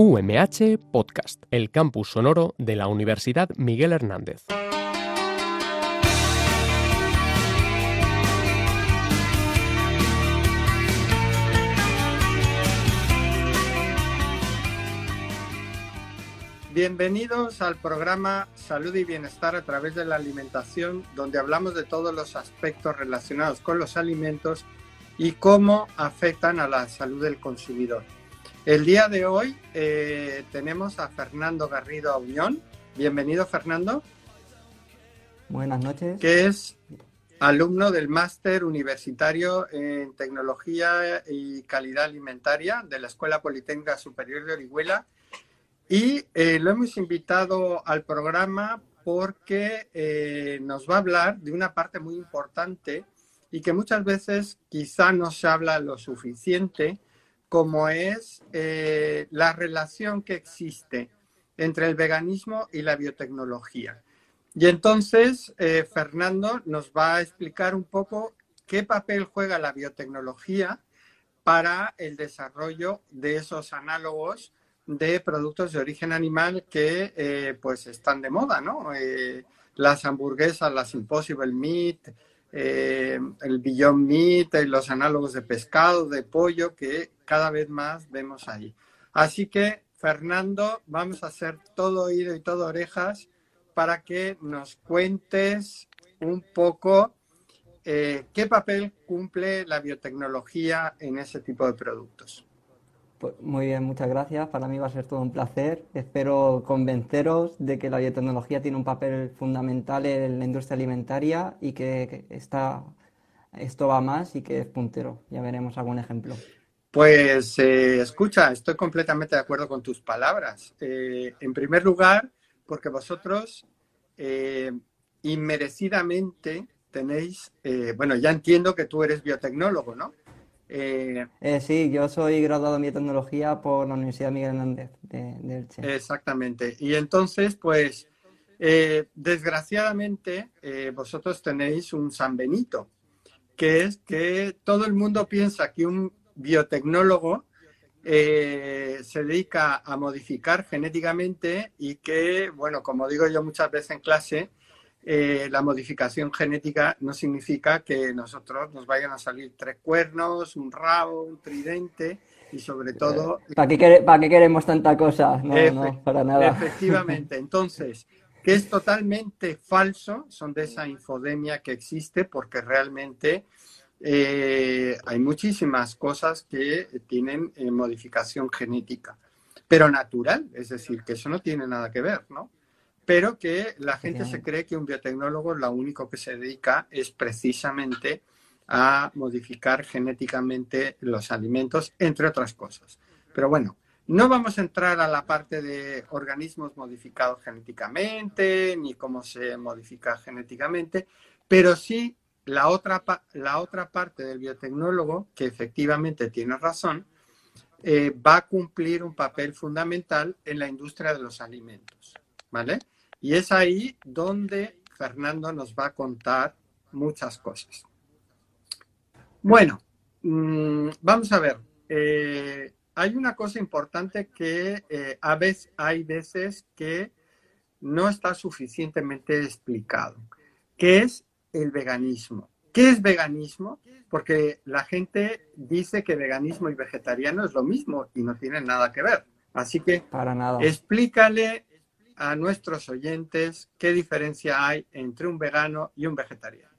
UMH Podcast, el campus sonoro de la Universidad Miguel Hernández. Bienvenidos al programa Salud y Bienestar a través de la alimentación, donde hablamos de todos los aspectos relacionados con los alimentos y cómo afectan a la salud del consumidor. El día de hoy eh, tenemos a Fernando Garrido Auñón. Bienvenido, Fernando. Buenas noches. Que es alumno del máster universitario en tecnología y calidad alimentaria de la Escuela Politécnica Superior de Orihuela. Y eh, lo hemos invitado al programa porque eh, nos va a hablar de una parte muy importante y que muchas veces quizá no se habla lo suficiente como es eh, la relación que existe entre el veganismo y la biotecnología. Y entonces, eh, Fernando nos va a explicar un poco qué papel juega la biotecnología para el desarrollo de esos análogos de productos de origen animal que eh, pues están de moda, ¿no? las hamburguesas, las Impossible Meat, eh, el Beyond Meat, y los análogos de pescado, de pollo, que cada vez más vemos ahí. Así que, Fernando, vamos a hacer todo oído y todo orejas para que nos cuentes un poco eh, qué papel cumple la biotecnología en ese tipo de productos. Pues muy bien, muchas gracias. Para mí va a ser todo un placer. Espero convenceros de que la biotecnología tiene un papel fundamental en la industria alimentaria y que está, esto va más y que es puntero. Ya veremos algún ejemplo. Pues eh, escucha, estoy completamente de acuerdo con tus palabras. Eh, en primer lugar, porque vosotros eh, inmerecidamente tenéis, bueno, ya entiendo que tú eres biotecnólogo, ¿no? Eh, eh, sí, yo soy graduado en biotecnología por la Universidad Miguel Hernández de, Elche. Exactamente. Y entonces, pues, eh, desgraciadamente, vosotros tenéis un San Benito, que es que todo el mundo piensa que un biotecnólogo se dedica a modificar genéticamente y que, bueno, como digo yo muchas veces en clase, eh, la modificación genética no significa que nosotros nos vayan a salir tres cuernos, un rabo, un tridente y sobre todo... ¿Para qué, ¿para qué queremos tanta cosa? No, no, para nada. Efectivamente. Entonces, que es totalmente falso, son de esa infodemia que existe porque realmente eh, hay muchísimas cosas que tienen eh, modificación genética, pero natural, es decir, que eso no tiene nada que ver, ¿no? Pero que la gente se cree que un biotecnólogo lo único que se dedica es precisamente a modificar genéticamente los alimentos, entre otras cosas. Pero bueno, no vamos a entrar a la parte de organismos modificados genéticamente, ni cómo se modifica genéticamente, pero sí la otra, la otra parte del biotecnólogo, que efectivamente tiene razón, eh, va a cumplir un papel fundamental en la industria de los alimentos. ¿Vale? Y es ahí donde Fernando nos va a contar muchas cosas. Bueno, mm, vamos a ver. Eh, hay una cosa importante que eh, a veces hay veces que no está suficientemente explicado, que es el veganismo. ¿Qué es veganismo? Porque la gente dice que veganismo y vegetariano es lo mismo y no tienen nada que ver. Así que Para nada. explícale a nuestros oyentes qué diferencia hay entre un vegano y un vegetariano.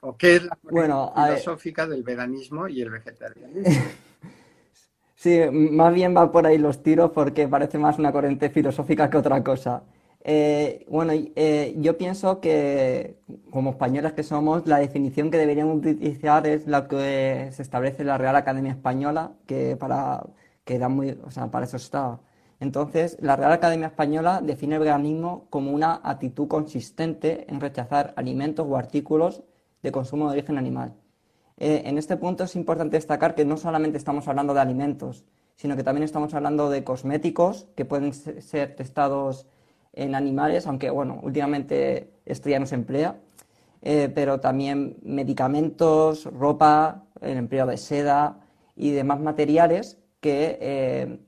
¿O qué es la bueno, filosófica del veganismo y el vegetarianismo? sí, más bien va por ahí los tiros porque parece más una corriente filosófica que otra cosa. Eh, bueno, eh, yo pienso que como españoles que somos, la definición que deberíamos utilizar es la que se establece en la Real Academia Española, que para que da muy, o sea, para eso está entonces, la Real Academia Española define el veganismo como una actitud consistente en rechazar alimentos o artículos de consumo de origen animal. Eh, en este punto es importante destacar que no solamente estamos hablando de alimentos, sino que también estamos hablando de cosméticos que pueden ser testados en animales, aunque bueno, últimamente esto ya no se emplea, eh, pero también medicamentos, ropa, el empleo de seda y demás materiales que eh,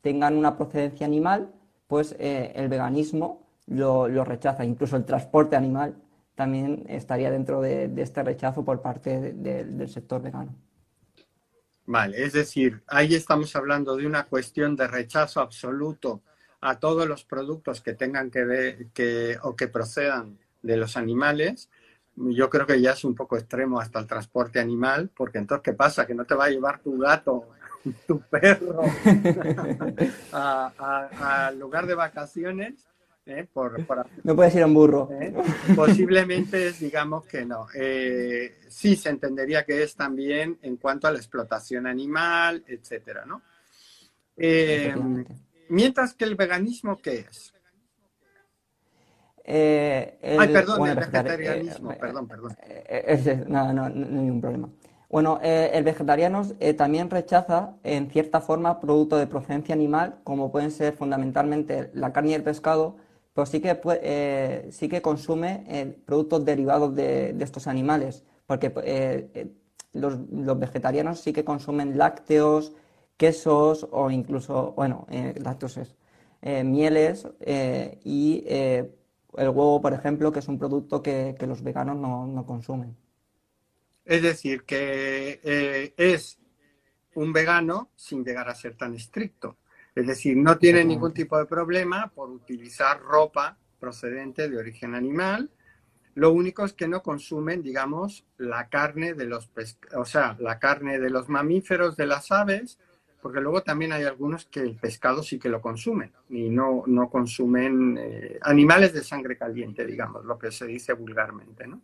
tengan una procedencia animal, pues el veganismo lo, rechaza. Incluso el transporte animal también estaría dentro de, este rechazo por parte del sector vegano. Vale, es decir, ahí estamos hablando de una cuestión de rechazo absoluto a todos los productos que tengan que ver que, o que procedan de los animales. Yo creo que ya es un poco extremo hasta el transporte animal, porque entonces, ¿qué pasa? Que no te va a llevar tu gato, tu perro al lugar de vacaciones ¿eh? Por, No puedes ir a un burro. ¿Eh? Posiblemente digamos que no. Eh, sí se entendería que es también en cuanto a la explotación animal, etcétera, ¿no? mientras que el veganismo, ¿qué es? Ay, perdón, el vegetarianismo, perdón, perdón. no, no, no, no hay ningún problema. Bueno, el vegetariano también rechaza, en cierta forma, productos de procedencia animal, como pueden ser fundamentalmente la carne y el pescado, pues sí que, eh, sí que consume eh, productos derivados de, estos animales, porque eh, los, vegetarianos sí que consumen lácteos, quesos o incluso, bueno, lácteos mieles y el huevo, por ejemplo, que es un producto que, los veganos no, no, consumen. Es decir, que es un vegano sin llegar a ser tan estricto. Es decir, no tiene ningún tipo de problema por utilizar ropa procedente de origen animal. Lo único es que no consumen, digamos, la carne de los o sea, la carne de los mamíferos, de las aves, porque luego también hay algunos que el pescado sí que lo consumen y no, no consumen eh, animales de sangre caliente, digamos, lo que se dice vulgarmente, ¿no?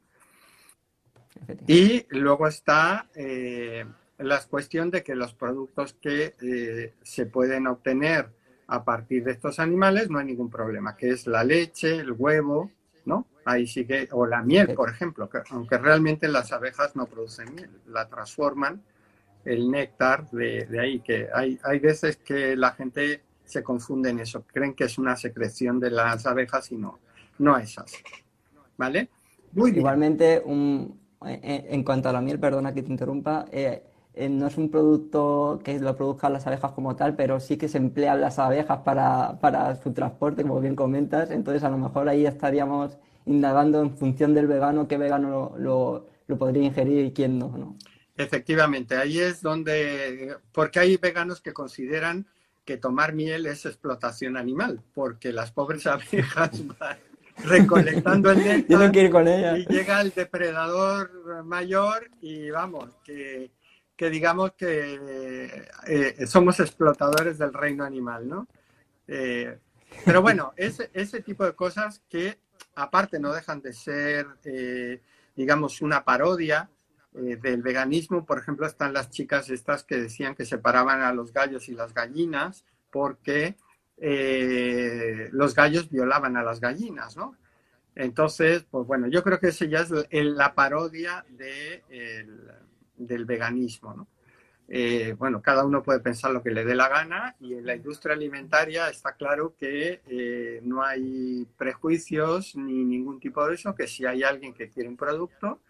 Y luego está eh, la cuestión de que los productos que eh, se pueden obtener a partir de estos animales no hay ningún problema, que es la leche, el huevo, ¿no? Ahí sí que, o la miel, por ejemplo, que, aunque realmente las abejas no producen miel, la transforman el néctar de, ahí, que hay, hay veces que la gente se confunde en eso, creen que es una secreción de las abejas y no, no es así, ¿vale? Muy Igualmente, un, en, cuanto a la miel, perdona que te interrumpa, eh, eh, no es un producto que lo produzcan las abejas como tal, pero sí que se emplean las abejas para, su transporte, como bien comentas. Entonces, a lo mejor ahí estaríamos indagando en función del vegano, qué vegano lo, podría ingerir y quién no, no. Efectivamente, ahí es donde, porque hay veganos que consideran que tomar miel es explotación animal, porque las pobres abejas van recolectando el néctar y llega el depredador mayor y vamos, que que digamos que eh, somos explotadores del reino animal, ¿no? Eh, pero bueno, ese, ese tipo de cosas que aparte no dejan de ser, eh, digamos, una parodia del veganismo. Por ejemplo, están las chicas estas que decían que separaban a los gallos y las gallinas porque los gallos violaban a las gallinas, ¿no? Entonces, pues bueno, yo creo que ese ya es la parodia de del veganismo. ¿no? Eh, bueno, cada uno puede pensar lo que le dé la gana y en la industria alimentaria está claro que eh, no hay prejuicios ni ningún tipo de eso, que si hay alguien que quiere un producto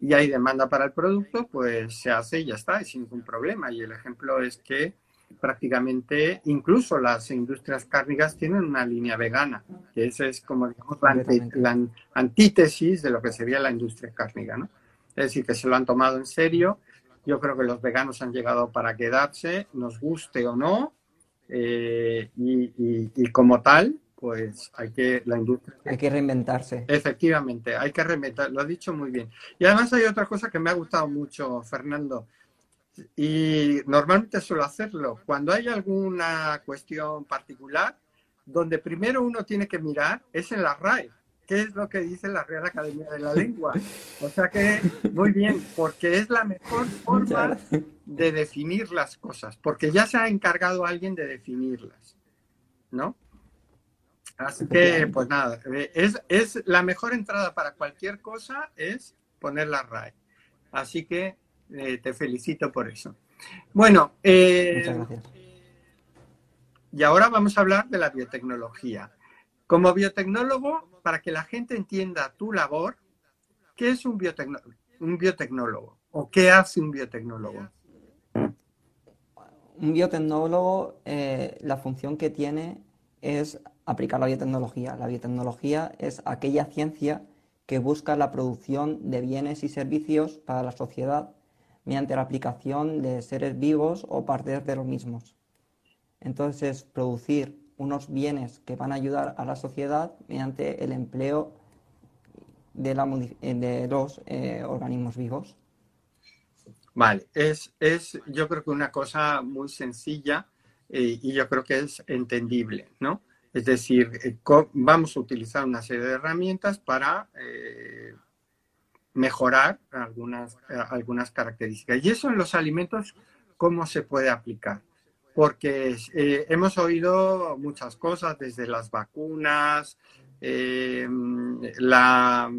y hay demanda para el producto, pues se hace y ya está, y sin ningún problema. Y el ejemplo es que prácticamente incluso las industrias cárnicas tienen una línea vegana, que esa es como digamos, la, antítesis de lo que sería la industria cárnica, ¿no? Es decir, que se lo han tomado en serio. Yo creo que los veganos han llegado para quedarse, nos guste o no. Eh, y, como tal, pues hay que la industria hay que reinventarse efectivamente hay que reinventar lo ha dicho muy bien y además hay otra cosa que me ha gustado mucho Fernando y normalmente suelo hacerlo cuando hay alguna cuestión particular donde primero uno tiene que mirar es en la RAE qué es lo que dice la Real Academia de la Lengua. O sea que, muy bien, porque es la mejor forma de definir las cosas, porque ya se ha encargado alguien de definirlas, ¿no? Así que, pues nada, eh, es, es la mejor entrada para cualquier cosa es poner la RAE. Así que eh, te felicito por eso. Bueno, eh, y ahora vamos a hablar de la biotecnología. Como biotecnólogo, para que la gente entienda tu labor, ¿qué es un, biotecnólogo? ¿O qué hace un biotecnólogo? un biotecnólogo, eh, la función que tiene es aplicar la biotecnología. La biotecnología es aquella ciencia que busca la producción de bienes y servicios para la sociedad mediante la aplicación de seres vivos o partes de los mismos. Entonces, producir unos bienes que van a ayudar a la sociedad mediante el empleo de, de los eh, organismos vivos. Vale, es, es yo creo que una cosa muy sencilla eh, y yo creo que es entendible, ¿no? Es decir, eh, vamos a utilizar una serie de herramientas para eh, mejorar algunas, algunas características. Y eso en los alimentos, ¿cómo se puede aplicar? Porque hemos oído muchas cosas, desde las vacunas, la,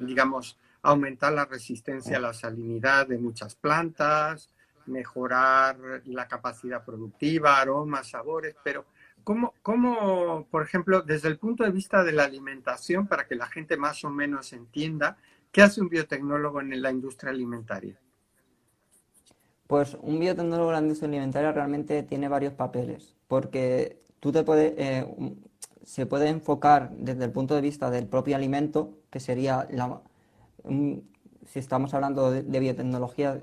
digamos, aumentar la resistencia a la salinidad de muchas plantas, mejorar la capacidad productiva, aromas, sabores, pero ¿cómo, ¿cómo, por ejemplo, desde el punto de vista de la alimentación, para que la gente más o menos entienda, qué hace un biotecnólogo en la industria alimentaria? Pues un biotecnólogo en la industria alimentaria realmente tiene varios papeles, porque tú te puedes, eh, se puede enfocar desde el punto de vista del propio alimento, que sería la, si estamos hablando de, biotecnología,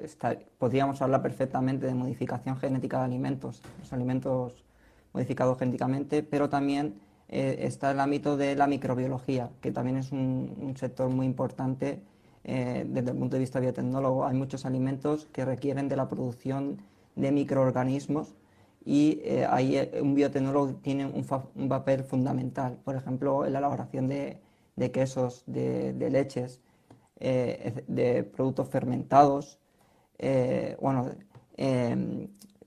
podríamos hablar perfectamente de modificación genética de alimentos, los alimentos modificados genéticamente, pero también eh, está el ámbito de la microbiología, que también es un, sector muy importante eh, desde el punto de vista biotecnólogo. Hay muchos alimentos que requieren de la producción de microorganismos y eh, ahí un biotecnólogo tiene un, papel fundamental, por ejemplo, en la elaboración de, quesos, de leches, de productos fermentados, bueno,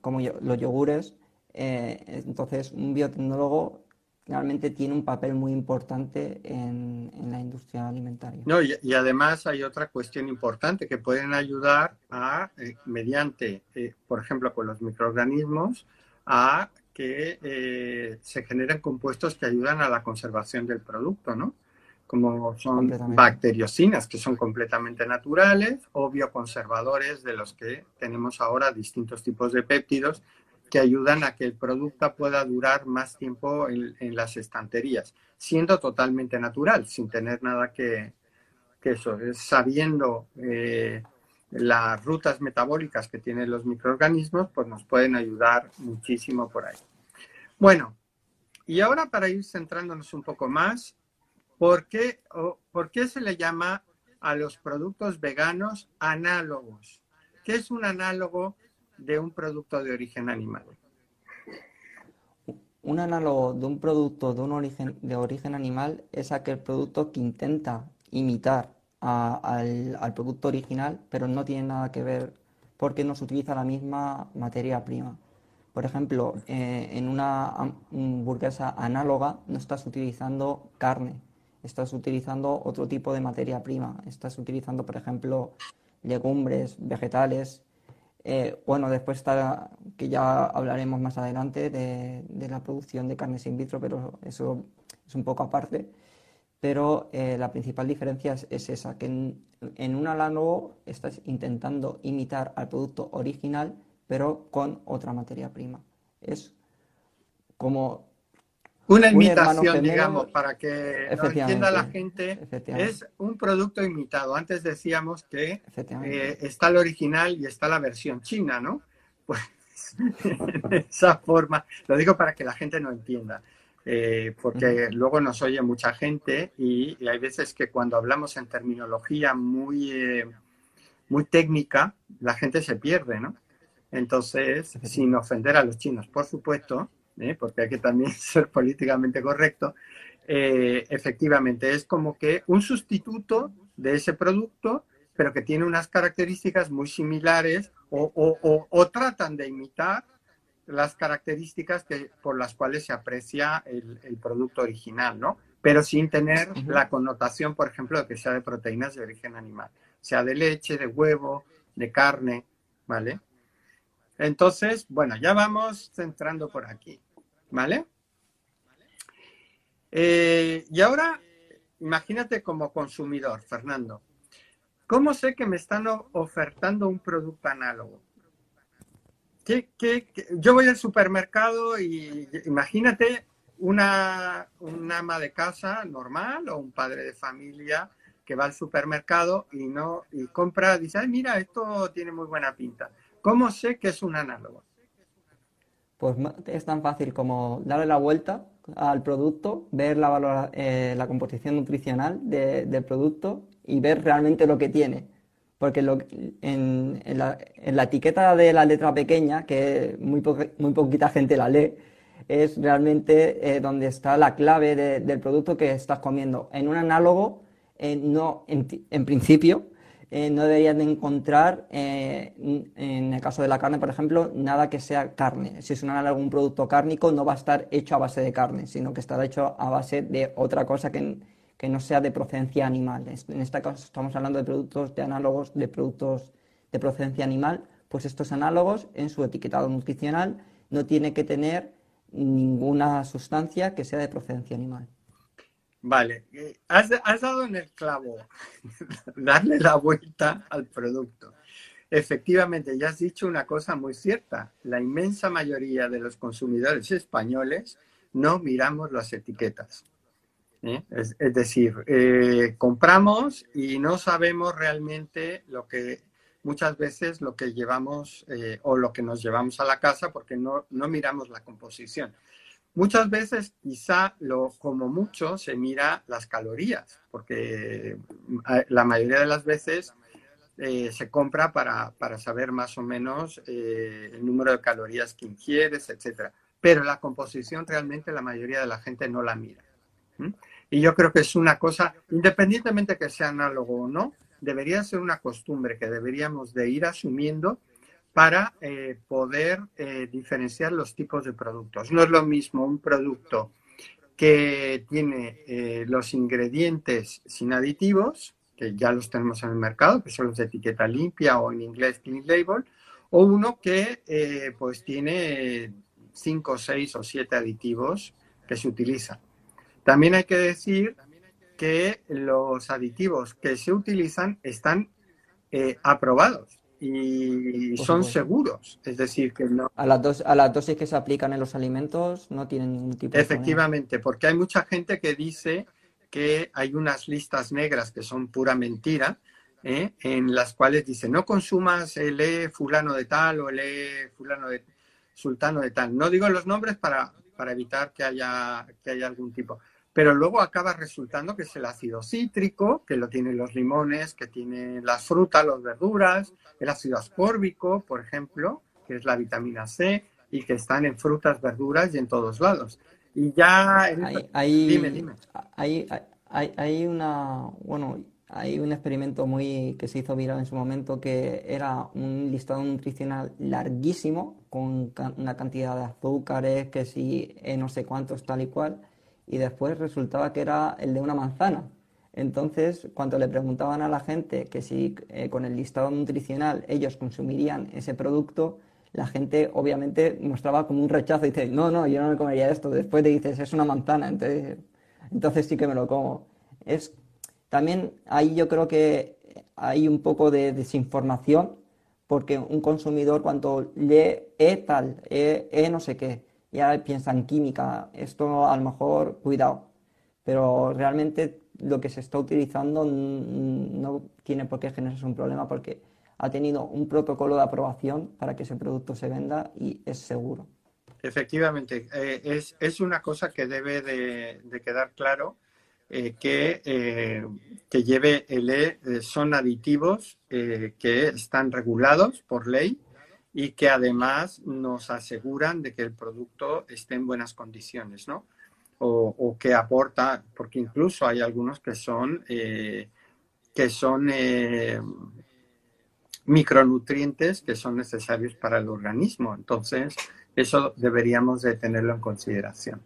como los yogures. Entonces, un biotecnólogo realmente tiene un papel muy importante en, la industria alimentaria. No, y, además hay otra cuestión importante que pueden ayudar a, mediante, por ejemplo, con los microorganismos, a que se generen compuestos que ayudan a la conservación del producto, ¿no? como son bacteriocinas, que son completamente naturales, o bioconservadores, de los que tenemos ahora distintos tipos de péptidos que ayudan a que el producto pueda durar más tiempo en, las estanterías, siendo totalmente natural, sin tener nada que, que eso, sabiendo eh, las rutas metabólicas que tienen los microorganismos, pues nos pueden ayudar muchísimo por ahí. Bueno, y ahora para ir centrándonos un poco más, ¿Por qué, ¿Por qué se le llama a los productos veganos análogos? ¿Qué es un análogo de un producto de origen animal? Un análogo de un producto de, un origen, de origen animal es aquel producto que intenta imitar al, producto original, pero no tiene nada que ver porque no se utiliza la misma materia prima. Por ejemplo, eh, en una hamburguesa análoga no estás utilizando carne, estás utilizando otro tipo de materia prima. Estás utilizando, por ejemplo, legumbres, vegetales. Eh, bueno, después está, que ya hablaremos más adelante de, la producción de carnes in vitro, pero eso es un poco aparte. Pero eh, la principal diferencia es, esa, que en, en, un análogo estás intentando imitar al producto original, pero con otra materia prima. Es como una imitación, digamos, para que no entienda la gente, es un producto imitado. Antes decíamos que eh, está el original y está la versión china, ¿no? Pues de esa forma, lo digo para que la gente no entienda, eh, porque luego nos oye mucha gente y, hay veces que cuando hablamos en terminología muy, eh, muy técnica, la gente se pierde, ¿no? Entonces, sin ofender a los chinos, por supuesto, ¿eh? porque hay que también ser políticamente correcto, eh, efectivamente es como que un sustituto de ese producto, pero que tiene unas características muy similares o, tratan de imitar las características que, por las cuales se aprecia el, producto original, ¿no? Pero sin tener la connotación, por ejemplo, de que sea de proteínas de origen animal, sea de leche, de huevo, de carne, ¿vale? Entonces, bueno, ya vamos centrando por aquí. ¿Vale? Eh, y ahora, imagínate como consumidor, Fernando. ¿Cómo sé que me están ofertando un producto análogo? yo voy al supermercado y imagínate una, ama de casa normal o un padre de familia que va al supermercado y no y compra, dice, Ay, mira, esto tiene muy buena pinta. ¿Cómo sé que es un análogo? Pues es tan fácil como darle la vuelta al producto, ver la, eh, la composición nutricional del producto y ver realmente lo que tiene. Porque en, la, etiqueta de la letra pequeña, que muy, muy poquita gente la lee, es realmente eh, donde está la clave del producto que estás comiendo. En un análogo, eh, no, en, principio, eh, no deberías de encontrar, en el caso de la carne, por ejemplo, nada que sea carne. Si es un análogo, un producto cárnico, no va a estar hecho a base de carne, sino que estará hecho a base de otra cosa que, que no sea de procedencia animal. En este caso estamos hablando de productos de análogos de productos de procedencia animal, pues estos análogos en su etiquetado nutricional no tiene que tener ninguna sustancia que sea de procedencia animal. Vale, has, dado en el clavo, darle la vuelta al producto. Efectivamente, ya has dicho una cosa muy cierta. La inmensa mayoría de los consumidores españoles no miramos las etiquetas. ¿eh? Es, decir, eh, compramos y no sabemos realmente lo que muchas veces lo que llevamos eh, o lo que nos llevamos a la casa porque no, no miramos la composición. Muchas veces quizá lo, como mucho se mira las calorías, porque eh, la mayoría de las veces eh, se compra para, para, saber más o menos el número de calorías que ingieres, etc. Pero la composición realmente la mayoría de la gente no la mira. Y yo creo que es una cosa, independientemente que sea análogo o no, debería ser una costumbre que deberíamos de ir asumiendo para eh, poder eh, diferenciar los tipos de productos. No es lo mismo un producto que tiene eh, los ingredientes sin aditivos, que ya los tenemos en el mercado, que son los de etiqueta limpia o en inglés clean label, o uno que pues tiene cinco, seis o siete aditivos que se utilizan. También hay que decir que los aditivos que se utilizan están aprobados y son seguros. Es decir, que no. A las, dos, a las dosis que se aplican en los alimentos no tienen ningún tipo de. Efectivamente, porque hay mucha gente que dice que hay unas listas negras que son pura mentira, ¿eh? en las cuales dice no consumas el E fulano de tal o el E fulano de sultano de tal. No digo los nombres para, para evitar que haya, que haya algún tipo pero luego acaba resultando que es el ácido cítrico, que lo tienen los limones, que tienen las frutas, las verduras, el ácido ascórbico, por ejemplo, que es la vitamina C, y que están en frutas, verduras y en todos lados. Y ya... Hay, dime, dime. Hay, hay, hay, una... Bueno, hay un experimento muy que se hizo viral en su momento que era un listado nutricional larguísimo con una cantidad de azúcares, que si eh, no sé cuántos, tal y cual y después resultaba que era el de una manzana. Entonces, cuando le preguntaban a la gente que si eh, con el listado nutricional ellos consumirían ese producto, la gente obviamente mostraba como un rechazo y dice, no, no, yo no me comería esto. Después te dices, es una manzana, entonces, entonces sí que me lo como. Es, también ahí yo creo que hay un poco de desinformación, porque un consumidor cuando lee E tal, E, e no sé qué, ya piensa en química, esto a lo mejor, cuidado, pero realmente lo que se está utilizando no tiene por qué generarse un problema porque ha tenido un protocolo de aprobación para que ese producto se venda y es seguro. Efectivamente, eh, es, es, una cosa que debe de, quedar claro eh, que, eh, que lleve el E son aditivos que están regulados por ley y que además nos aseguran de que el producto esté en buenas condiciones, ¿no? O, que aporta, porque incluso hay algunos que son, eh, que son eh, micronutrientes que son necesarios para el organismo. Entonces, eso deberíamos de tenerlo en consideración.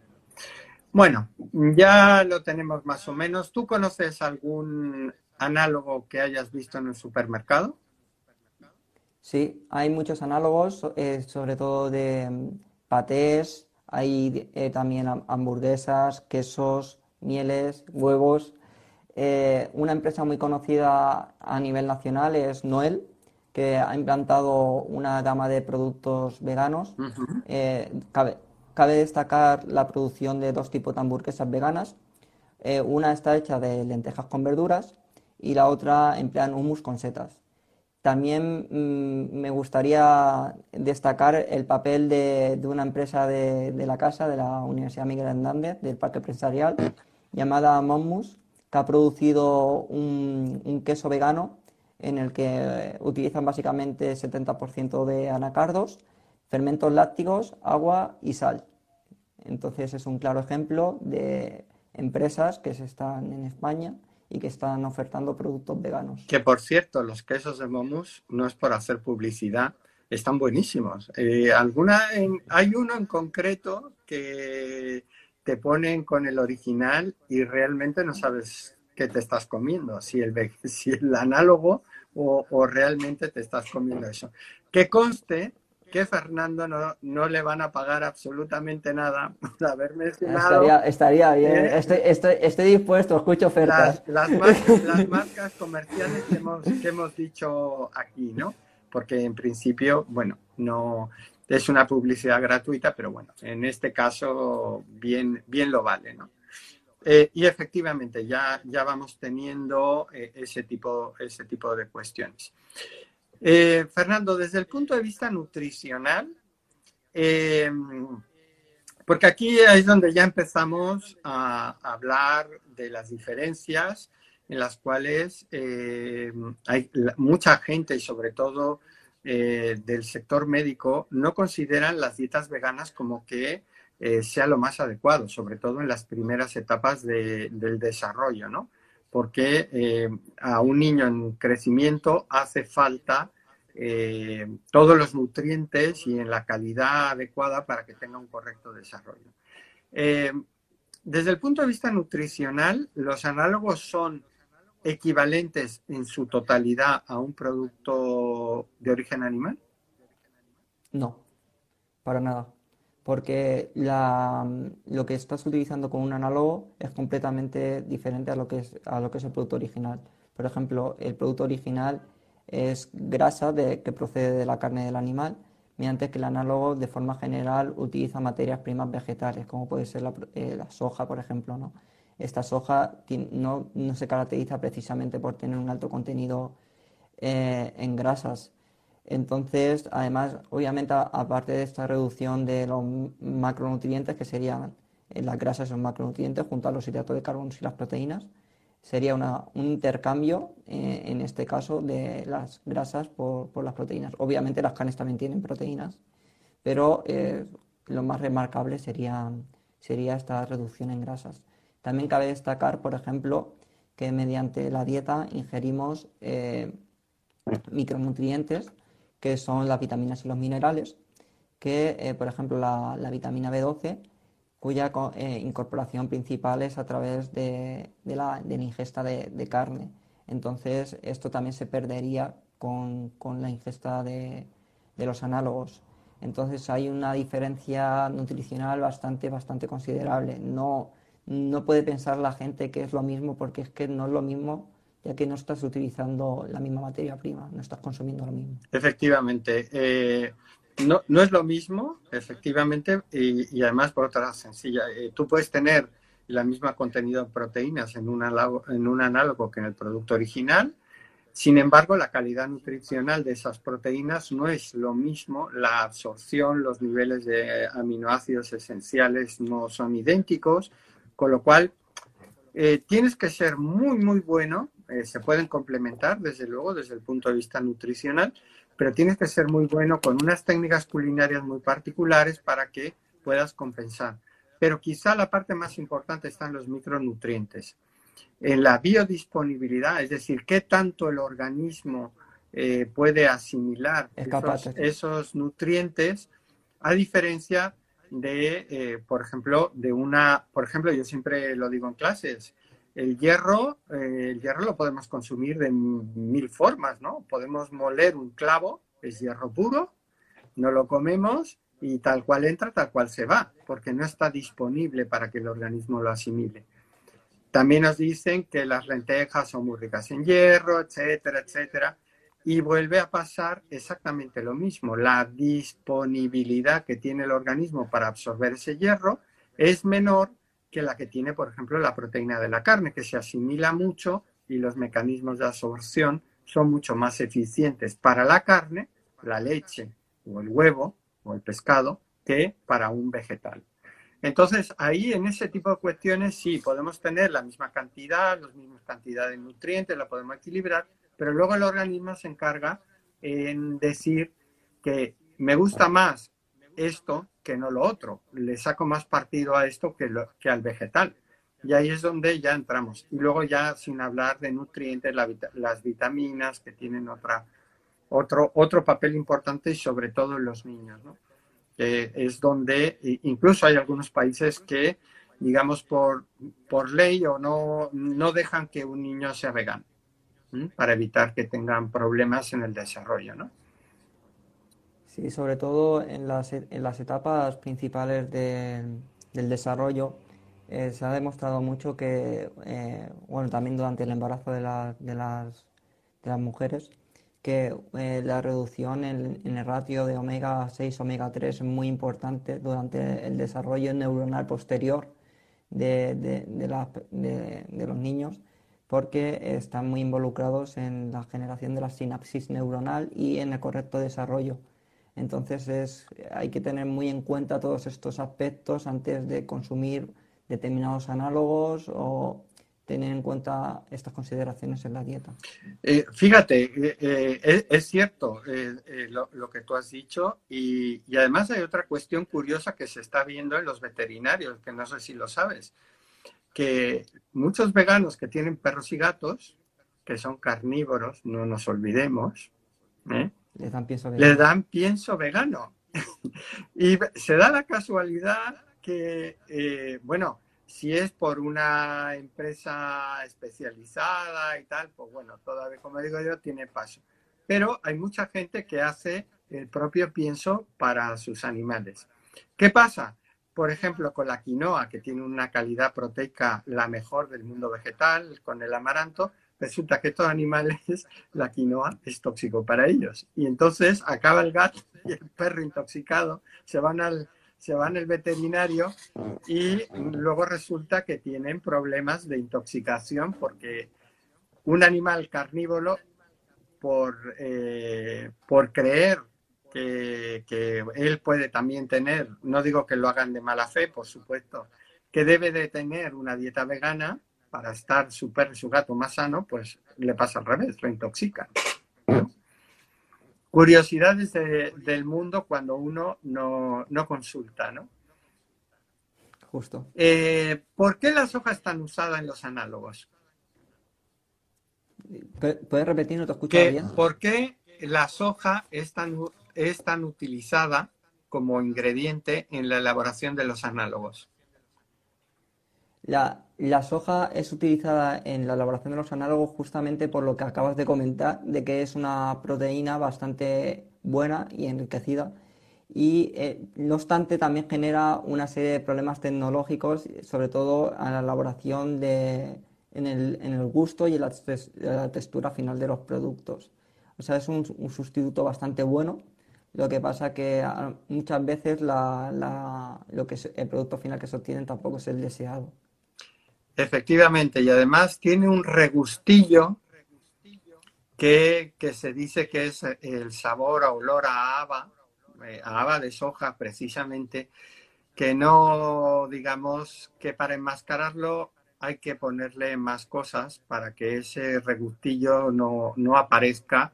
Bueno, ya lo tenemos más o menos. ¿Tú conoces algún análogo que hayas visto en el supermercado? Sí, hay muchos análogos, eh, sobre todo de mm, patés, hay eh, también hamburguesas, quesos, mieles, huevos. Eh, una empresa muy conocida a nivel nacional es Noel, que ha implantado una gama de productos veganos. Cabe, cabe, destacar la producción de dos tipos de hamburguesas veganas. Una está hecha de lentejas con verduras y la otra emplean hummus con setas. También mm, me gustaría destacar el papel de, una empresa de, la casa, de la Universidad Miguel Hernández, del Parque Empresarial, llamada Monmus, que ha producido un, queso vegano en el que utilizan básicamente 70% de anacardos, fermentos lácticos, agua y sal. Entonces es un claro ejemplo de empresas que se están en España y que están ofertando productos veganos. Que por cierto, los quesos de Momus no es por hacer publicidad, están buenísimos. Eh, alguna hay uno en concreto que te ponen con el original y realmente no sabes qué te estás comiendo, si el, si el análogo o, o realmente te estás comiendo eso. Que conste que Fernando no, no, le van a pagar absolutamente nada por haber mencionado. Estaría, estaría bien, ¿eh? estoy, estoy, estoy, dispuesto, escucho ofertas. Las, marcas, las marcas, comerciales que hemos, que hemos dicho aquí, ¿no? Porque en principio, bueno, no es una publicidad gratuita, pero bueno, en este caso bien, bien lo vale, ¿no? Eh, y efectivamente, ya, ya vamos teniendo eh, ese, tipo, ese tipo de cuestiones. Eh, Fernando, desde el punto de vista nutricional, eh, porque aquí es donde ya empezamos a hablar de las diferencias en las cuales eh, hay mucha gente y sobre todo del sector médico no consideran las dietas veganas como que sea lo más adecuado, sobre todo en las primeras etapas del desarrollo, ¿no? porque eh, a un niño en crecimiento hace falta eh, todos los nutrientes y en la calidad adecuada para que tenga un correcto desarrollo. Eh, desde el punto de vista nutricional, los análogos son equivalentes en su totalidad a un producto de origen animal? No, para nada porque lo que estás utilizando con un análogo es completamente diferente a lo, que es, a lo que es el producto original. Por ejemplo, el producto original es grasa de, que procede de la carne del animal, mientras que el análogo de forma general utiliza materias primas vegetales, como puede ser la, eh, soja, por ejemplo. ¿no? Esta soja no, no, se caracteriza precisamente por tener un alto contenido eh, en grasas, entonces, además, obviamente, aparte de esta reducción de los macronutrientes, que serían eh, las grasas son macronutrientes junto a los hidratos de carbono y las proteínas, sería un intercambio, eh, en este caso, de las grasas por, las proteínas. Obviamente las carnes también tienen proteínas, pero eh, lo más remarcable sería, sería esta reducción en grasas. También cabe destacar, por ejemplo, que mediante la dieta ingerimos micronutrientes que son las vitaminas y los minerales, que eh, por ejemplo la, vitamina B12, cuya eh, incorporación principal es a través de, la, ingesta de, carne. Entonces esto también se perdería con, la ingesta de, los análogos. Entonces hay una diferencia nutricional bastante, bastante considerable. No, no puede pensar la gente que es lo mismo porque es que no es lo mismo ya que no estás utilizando la misma materia prima, no estás consumiendo lo mismo. Efectivamente. Eh, no, no, es lo mismo, efectivamente, y, además por otra sencilla. Eh, tú puedes tener la misma contenido de proteínas en un, análogo, en un análogo que en el producto original, sin embargo, la calidad nutricional de esas proteínas no es lo mismo, la absorción, los niveles de aminoácidos esenciales no son idénticos, con lo cual eh, tienes que ser muy, muy bueno eh, se pueden complementar, desde luego, desde el punto de vista nutricional, pero tienes que ser muy bueno con unas técnicas culinarias muy particulares para que puedas compensar. Pero quizá la parte más importante está en los micronutrientes. En la biodisponibilidad, es decir, qué tanto el organismo eh, puede asimilar esos, nutrientes, a diferencia de, eh, por ejemplo, de una, por ejemplo, yo siempre lo digo en clases, el hierro, eh, el hierro lo podemos consumir de mil formas, ¿no? Podemos moler un clavo, es hierro puro, no lo comemos y tal cual entra, tal cual se va, porque no está disponible para que el organismo lo asimile. También nos dicen que las lentejas son muy ricas en hierro, etcétera, etcétera. y vuelve a pasar exactamente lo mismo. La disponibilidad que tiene el organismo para absorber ese hierro es menor que la que tiene, por ejemplo, la proteína de la carne, que se asimila mucho y los mecanismos de absorción son mucho más eficientes para la carne, la leche o el huevo o el pescado, que para un vegetal. Entonces, ahí en ese tipo de cuestiones sí, podemos tener la misma cantidad, la misma cantidad de nutrientes, la podemos equilibrar, pero luego el organismo se encarga en decir que me gusta más esto que no lo otro, le saco más partido a esto que, que al vegetal. Y ahí es donde ya entramos. Y luego ya sin hablar de nutrientes, las vitaminas que tienen otra, otro, otro papel importante y sobre todo en los niños, es donde incluso hay algunos países que, digamos, por, por ley o no, no dejan que un niño sea vegano para evitar que tengan problemas en el desarrollo, ¿no? Sí, sobre todo en las, en las etapas principales del desarrollo eh, se ha demostrado mucho que, eh, bueno, también durante el embarazo de, de, las, de las mujeres, que eh, la reducción en, el ratio de omega 6, omega 3 es muy importante durante el desarrollo neuronal posterior de, de los niños porque están muy involucrados en la generación de la sinapsis neuronal y en el correcto desarrollo. Entonces es, hay que tener muy en cuenta todos estos aspectos antes de consumir determinados análogos o tener en cuenta estas consideraciones en la dieta. Eh, fíjate, eh, eh, es, cierto lo, que tú has dicho y, y, además hay otra cuestión curiosa que se está viendo en los veterinarios, que no sé si lo sabes que muchos veganos que tienen perros y gatos, que son carnívoros, no nos olvidemos, ¿eh? Le, dan pienso vegano. dan pienso vegano. y se da la casualidad que, eh, bueno, si es por una empresa especializada y tal, pues bueno, todavía, como digo yo, tiene paso. Pero hay mucha gente que hace el propio pienso para sus animales. ¿Qué pasa? Por ejemplo, con la quinoa, que tiene una calidad proteica la mejor del mundo vegetal, con el amaranto, resulta que estos animales, la quinoa es tóxico para ellos. Y entonces acaba el gato y el perro intoxicado, se van al, se van al veterinario y luego resulta que tienen problemas de intoxicación porque un animal carnívoro, por, eh, por creer que, él puede también tener, no digo que lo hagan de mala fe, por supuesto, que debe de tener una dieta vegana para estar su perro su gato más sano, pues le pasa al revés, lo intoxican. Curiosidades del mundo cuando uno no, consulta, ¿no? Justo. Eh, ¿Por qué la soja es tan usada en los análogos? ¿Puedes repetir? No te escucho bien. ¿Por qué la soja es tan es tan utilizada como ingrediente en la elaboración de los análogos? La, soja es utilizada en la elaboración de los análogos justamente por lo que acabas de comentar, de que es una proteína bastante buena y enriquecida. Y eh, no obstante también genera una serie de problemas tecnológicos, sobre todo a la elaboración de, en, el, gusto y en la, textura final de los productos. O sea, es un sustituto bastante bueno lo que pasa que ah, muchas veces lo que el producto final que se obtiene tampoco es el deseado. Efectivamente, y además tiene un regustillo que, se dice que es el sabor a olor a haba, eh, a haba de soja precisamente, que no, digamos, que para enmascararlo hay que ponerle más cosas para que ese regustillo no, no aparezca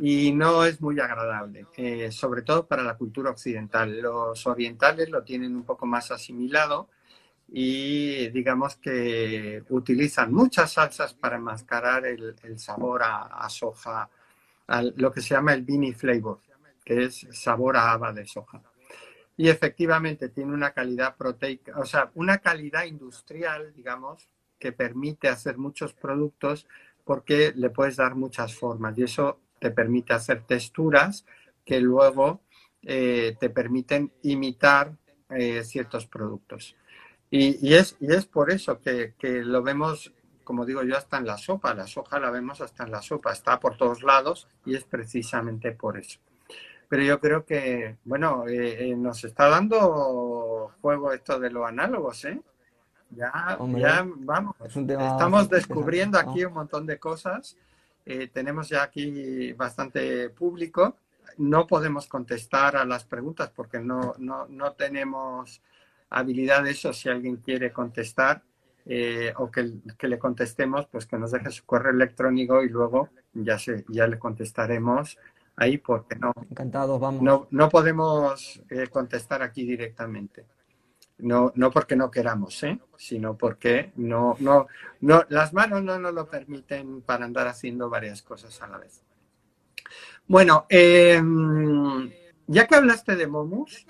y no es muy agradable, eh, sobre todo para la cultura occidental. Los orientales lo tienen un poco más asimilado y digamos que utilizan muchas salsas para enmascarar el, sabor a, soja, lo que se llama el beanie flavor, que es sabor a haba de soja. Y efectivamente tiene una calidad proteica, o sea, una calidad industrial, digamos, que permite hacer muchos productos porque le puedes dar muchas formas y eso te permite hacer texturas que luego eh, te permiten imitar eh, ciertos productos. Y, es, y es por eso que, lo vemos como digo yo, hasta en la sopa. La soja la vemos hasta en la sopa, está por todos lados y es precisamente por eso. Pero yo creo que, bueno, eh, eh, nos está dando juego esto de los análogos, ¿eh? Ya, ya vamos, estamos descubriendo aquí un montón de cosas. Eh, tenemos ya aquí bastante público. No podemos contestar a las preguntas porque no, no, no tenemos habilidad de eso. Si alguien quiere contestar o que, que, le contestemos, pues que nos deje su correo electrónico y luego ya, se, ya le contestaremos ahí porque no. Encantados, vamos. No, no podemos eh, contestar aquí directamente. No, no porque no queramos, ¿eh? sino porque no, no, no, las manos no nos lo permiten para andar haciendo varias cosas a la vez. Bueno, em, ya que hablaste de Momus,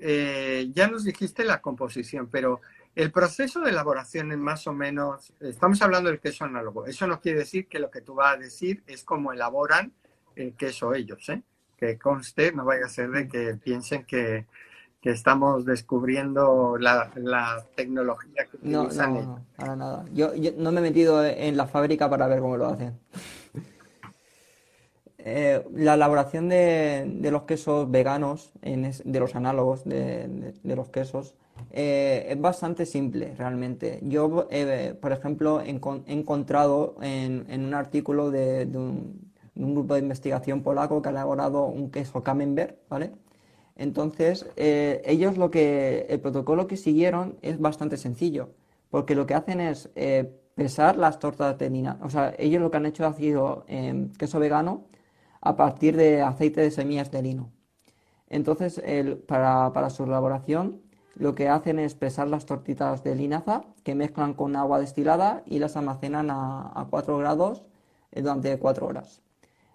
eh, ya nos dijiste la composición, pero el proceso de elaboración es más o menos, estamos hablando del queso análogo. Eso no quiere decir que lo que tú vas a decir es cómo elaboran el queso ellos, ¿eh? Que conste, no vaya a ser de que piensen que, estamos descubriendo la, tecnología que utilizan no, no, para nada. Yo, no me he metido en la fábrica para ver cómo lo hacen. Eh, la elaboración de, los quesos veganos, de los análogos de, los quesos, eh, es bastante simple realmente. Yo, eh, por ejemplo, he, encontrado en, un artículo de, un, grupo de investigación polaco que ha elaborado un queso camembert, ¿vale? Entonces, eh, ellos lo que, el protocolo que siguieron es bastante sencillo, porque lo que hacen es pesar las tortas de lina. O sea, ellos lo que han hecho ha sido queso vegano a partir de aceite de semillas de lino. Entonces, para, su elaboración, lo que hacen es pesar las tortitas de linaza que mezclan con agua destilada y las almacenan a, a 4 grados eh, durante 4 horas.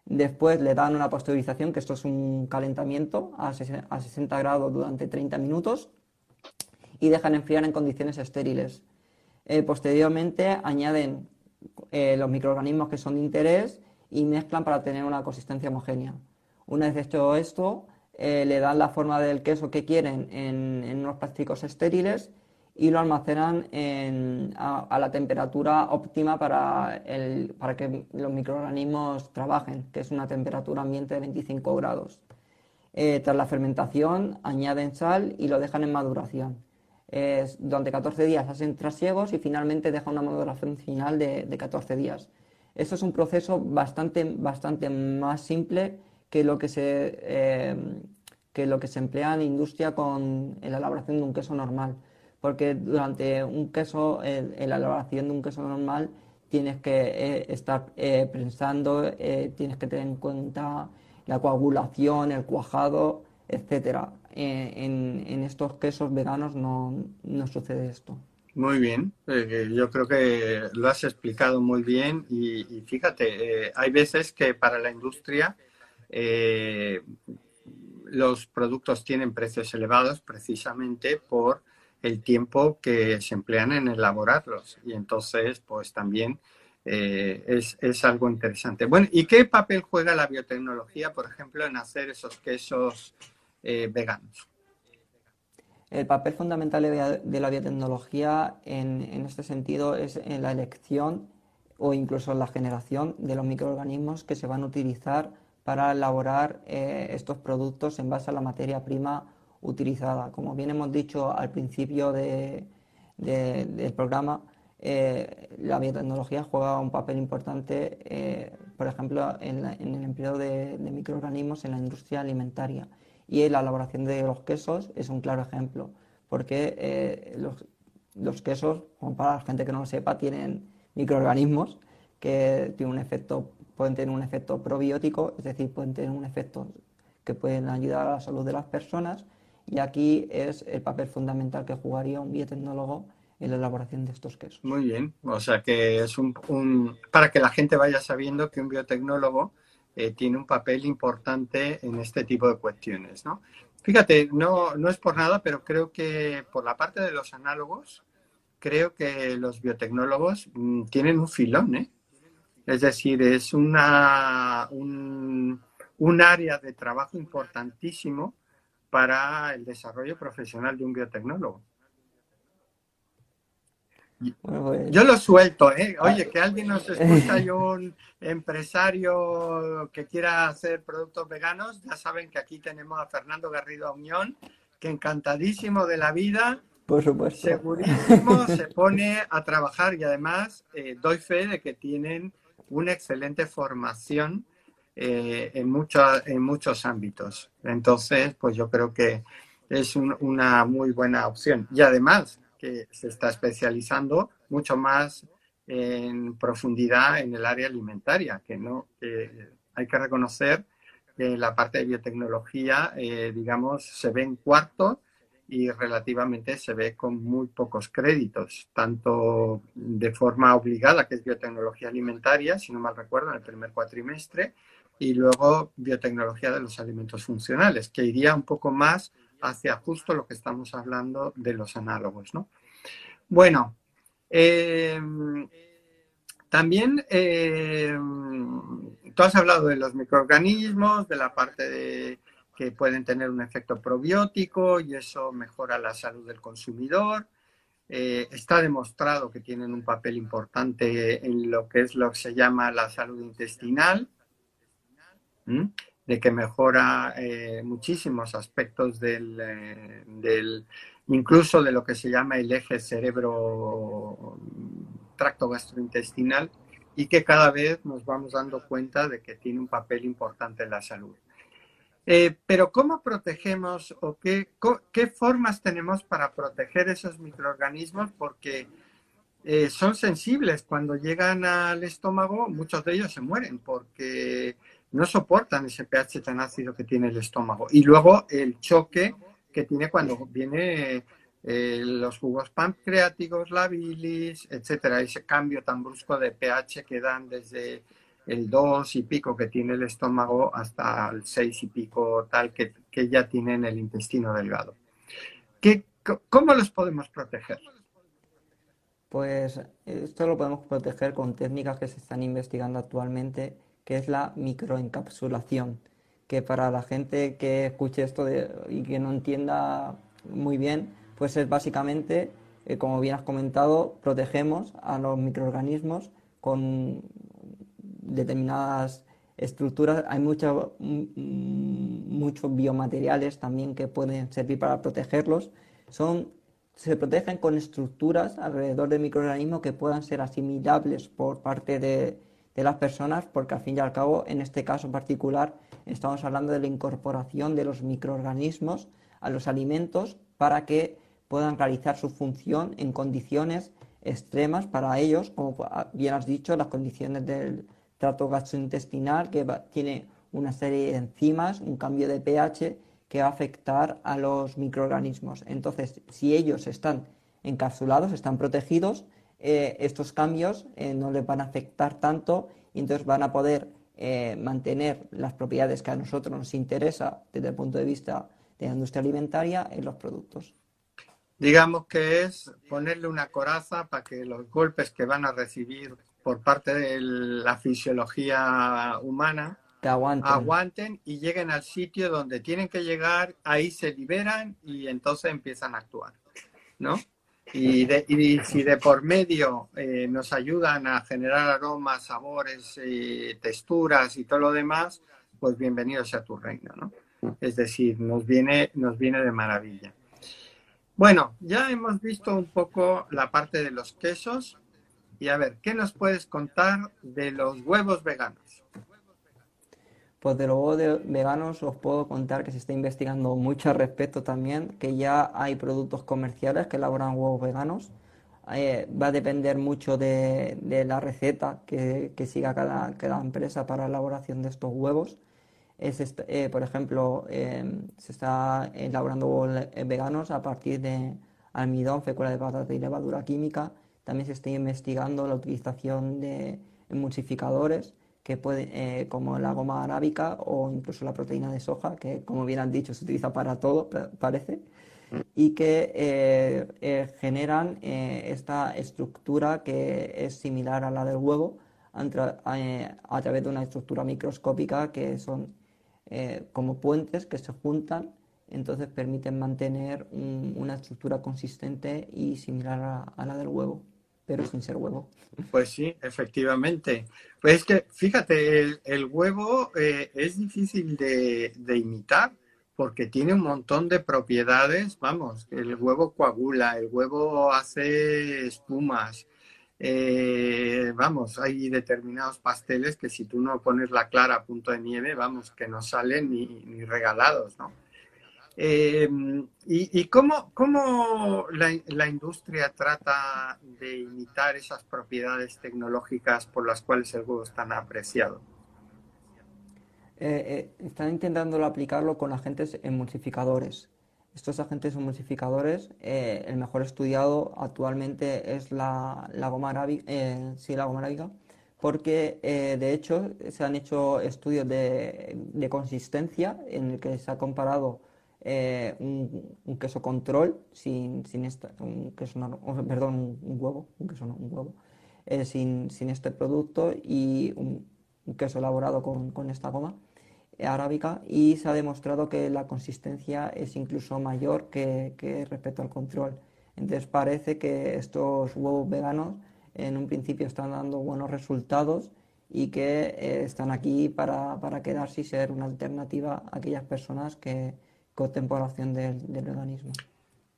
Después le dan una pasteurización, que esto es un calentamiento a 60 grados durante 30 minutos y dejan enfriar en condiciones estériles. Eh, posteriormente añaden eh, los microorganismos que son de interés y mezclan para tener una consistencia homogénea. Una vez hecho esto, eh, le dan la forma del queso que quieren en, unos plásticos estériles y lo almacenan a, la temperatura óptima para, para que los microorganismos trabajen, que es una temperatura ambiente de 25 grados. Eh, tras la fermentación añaden sal y lo dejan en maduración. durante 14 días hacen trasiegos y finalmente dejan una maduración final de, 14 días. Esto es un proceso bastante, bastante más simple que lo que se, eh, que lo que se emplea en industria con la elaboración de un queso normal porque durante un queso, en, la elaboración de un queso normal, tienes que eh, estar eh, prensando, eh, tienes que tener en cuenta la coagulación, el cuajado, etcétera. En, estos quesos veganos no, sucede esto. Muy bien, yo creo que lo has explicado muy bien y, fíjate, hay veces que para la industria los productos tienen precios elevados precisamente por el tiempo que se emplean en elaborarlos. Y entonces, pues también eh, es, algo interesante. Bueno, ¿y qué papel juega la biotecnología, por ejemplo, en hacer esos quesos eh, veganos? El papel fundamental de la biotecnología en, este sentido es en la elección o incluso en la generación de los microorganismos que se van a utilizar para elaborar eh, estos productos en base a la materia prima utilizada. Como bien hemos dicho al principio del programa, eh, la biotecnología juega un papel importante, eh, por ejemplo, en, el empleo de, microorganismos en la industria alimentaria. Y la elaboración de los quesos es un claro ejemplo, porque eh, los, quesos, como para la gente que no lo sepa, tienen microorganismos que tienen un efecto, pueden tener un efecto probiótico, es decir, pueden tener un efecto que pueden ayudar a la salud de las personas y aquí es el papel fundamental que jugaría un biotecnólogo en la elaboración de estos quesos. Muy bien, o sea que es un, para que la gente vaya sabiendo que un biotecnólogo eh, tiene un papel importante en este tipo de cuestiones, ¿no? Fíjate, no, no es por nada, pero creo que por la parte de los análogos, creo que los biotecnólogos mm, tienen un filón, ¿eh? Es decir, es una, un, un área de trabajo importantísimo para el desarrollo profesional de un biotecnólogo. Yo lo suelto, ¿eh? Oye, que alguien nos escucha, yo un empresario que quiera hacer productos veganos, ya saben que aquí tenemos a Fernando Garrido Unión, que encantadísimo de la vida. Por supuesto. Segurísimo se pone a trabajar y además eh, doy fe de que tienen una excelente formación eh, en, en muchos ámbitos. Entonces, pues yo creo que es una muy buena opción. Y además se está especializando mucho más en profundidad en el área alimentaria, que no hay que reconocer que la parte de biotecnología, eh, digamos, se ve en cuarto y relativamente se ve con muy pocos créditos, tanto de forma obligada, que es biotecnología alimentaria, si no mal recuerdo, en el primer cuatrimestre, y luego biotecnología de los alimentos funcionales, que iría un poco más hacia justo lo que estamos hablando de los análogos. ¿no? Bueno, eh, también eh, tú has hablado de los microorganismos, de la parte de que pueden tener un efecto probiótico y eso mejora la salud del consumidor. Eh, está demostrado que tienen un papel importante en lo que es lo que se llama la salud intestinal, de que mejora eh, muchísimos aspectos del, eh, del, incluso de lo que se llama el eje cerebro tracto gastrointestinal y que cada vez nos vamos dando cuenta de que tiene un papel importante en la salud. Eh, pero ¿cómo protegemos o qué, qué, formas tenemos para proteger esos microorganismos? Porque eh, son sensibles. Cuando llegan al estómago, muchos de ellos se mueren porque no soportan ese pH tan ácido que tiene el estómago. Y luego el choque que tiene cuando viene eh, los jugos pancreáticos, la bilis, etcétera, ese cambio tan brusco de pH que dan desde el 2 y pico que tiene el estómago hasta el 6 y pico tal que, que ya tienen el intestino delgado. ¿Qué, ¿Cómo los podemos proteger? Pues esto lo podemos proteger con técnicas que se están investigando actualmente, que es la microencapsulación, que para la gente que escuche esto y que no entienda muy bien, pues es básicamente, eh, como bien has comentado, protegemos a los microorganismos con determinadas estructuras, hay muchos muchos biomateriales también que pueden servir para protegerlos. Son, se protegen con estructuras alrededor del microorganismo que puedan ser asimilables por parte de, de las personas, porque al fin y al cabo, en este caso particular, estamos hablando de la incorporación de los microorganismos a los alimentos para que puedan realizar su función en condiciones extremas para ellos, como bien has dicho, las condiciones del, trato gastrointestinal que tiene una serie de enzimas, un cambio de pH que va a afectar a los microorganismos. Entonces, si ellos están encapsulados, están protegidos, eh, estos cambios eh, no les van a afectar tanto y entonces van a poder eh, mantener las propiedades que a nosotros nos interesa desde el punto de vista de la industria alimentaria en los productos. Digamos que es ponerle una coraza para que los golpes que van a recibir por parte de la fisiología humana aguanten. y lleguen al sitio donde tienen que llegar, ahí se liberan y entonces empiezan a actuar, ¿no? Y, si de por medio eh, nos ayudan a generar aromas, sabores, eh, texturas y todo lo demás, pues bienvenido sea tu reino, ¿no? Es decir, nos viene, nos viene de maravilla. Bueno, ya hemos visto un poco la parte de los quesos, y a ver, ¿qué nos puedes contar de los huevos veganos? Pues de los huevos veganos os puedo contar que se está investigando mucho al respecto también, que ya hay productos comerciales que elaboran huevos veganos. Eh, va a depender mucho de, la receta que, siga cada, cada, empresa para la elaboración de estos huevos. Es, eh, por ejemplo, em, se está elaborando huevos veganos a partir de almidón, fécula de patata y levadura química también se está investigando la utilización de emulsificadores que pueden, eh, como la goma arábica o incluso la proteína de soja, que como bien han dicho se utiliza para todo, parece, y que eh, eh, generan esta estructura que es similar a la del huevo a, través de una estructura microscópica que son como puentes que se juntan entonces permiten mantener una estructura consistente y similar a la del huevo. Pero sin ser huevo. Pues sí, efectivamente. Pues es que, fíjate, el, huevo eh, es difícil de, imitar porque tiene un montón de propiedades. Vamos, el huevo coagula, el huevo hace espumas. Eh, vamos, hay determinados pasteles que si tú no pones la clara a punto de nieve, vamos, que no salen ni, ni regalados, ¿no? Eh, ¿Y, cómo, cómo la, industria trata de imitar esas propiedades tecnológicas por las cuales el huevo es tan apreciado? Eh, eh, están intentando aplicarlo con agentes emulsificadores. Estos agentes emulsificadores, el mejor estudiado actualmente es la, goma arábica, sí, la goma arábica, porque de hecho se han hecho estudios de, de consistencia en el que se ha comparado eh, un, queso control sin, sin esta, un queso perdón, un huevo, un queso no, un huevo, eh, sin, sin, este producto y un, queso elaborado con, con esta goma eh, arábica y se ha demostrado que la consistencia es incluso mayor que, que respecto al control. Entonces parece que estos huevos veganos en un principio están dando buenos resultados y que están aquí para, para quedarse y ser una alternativa a aquellas personas que, contemplación del, del veganismo.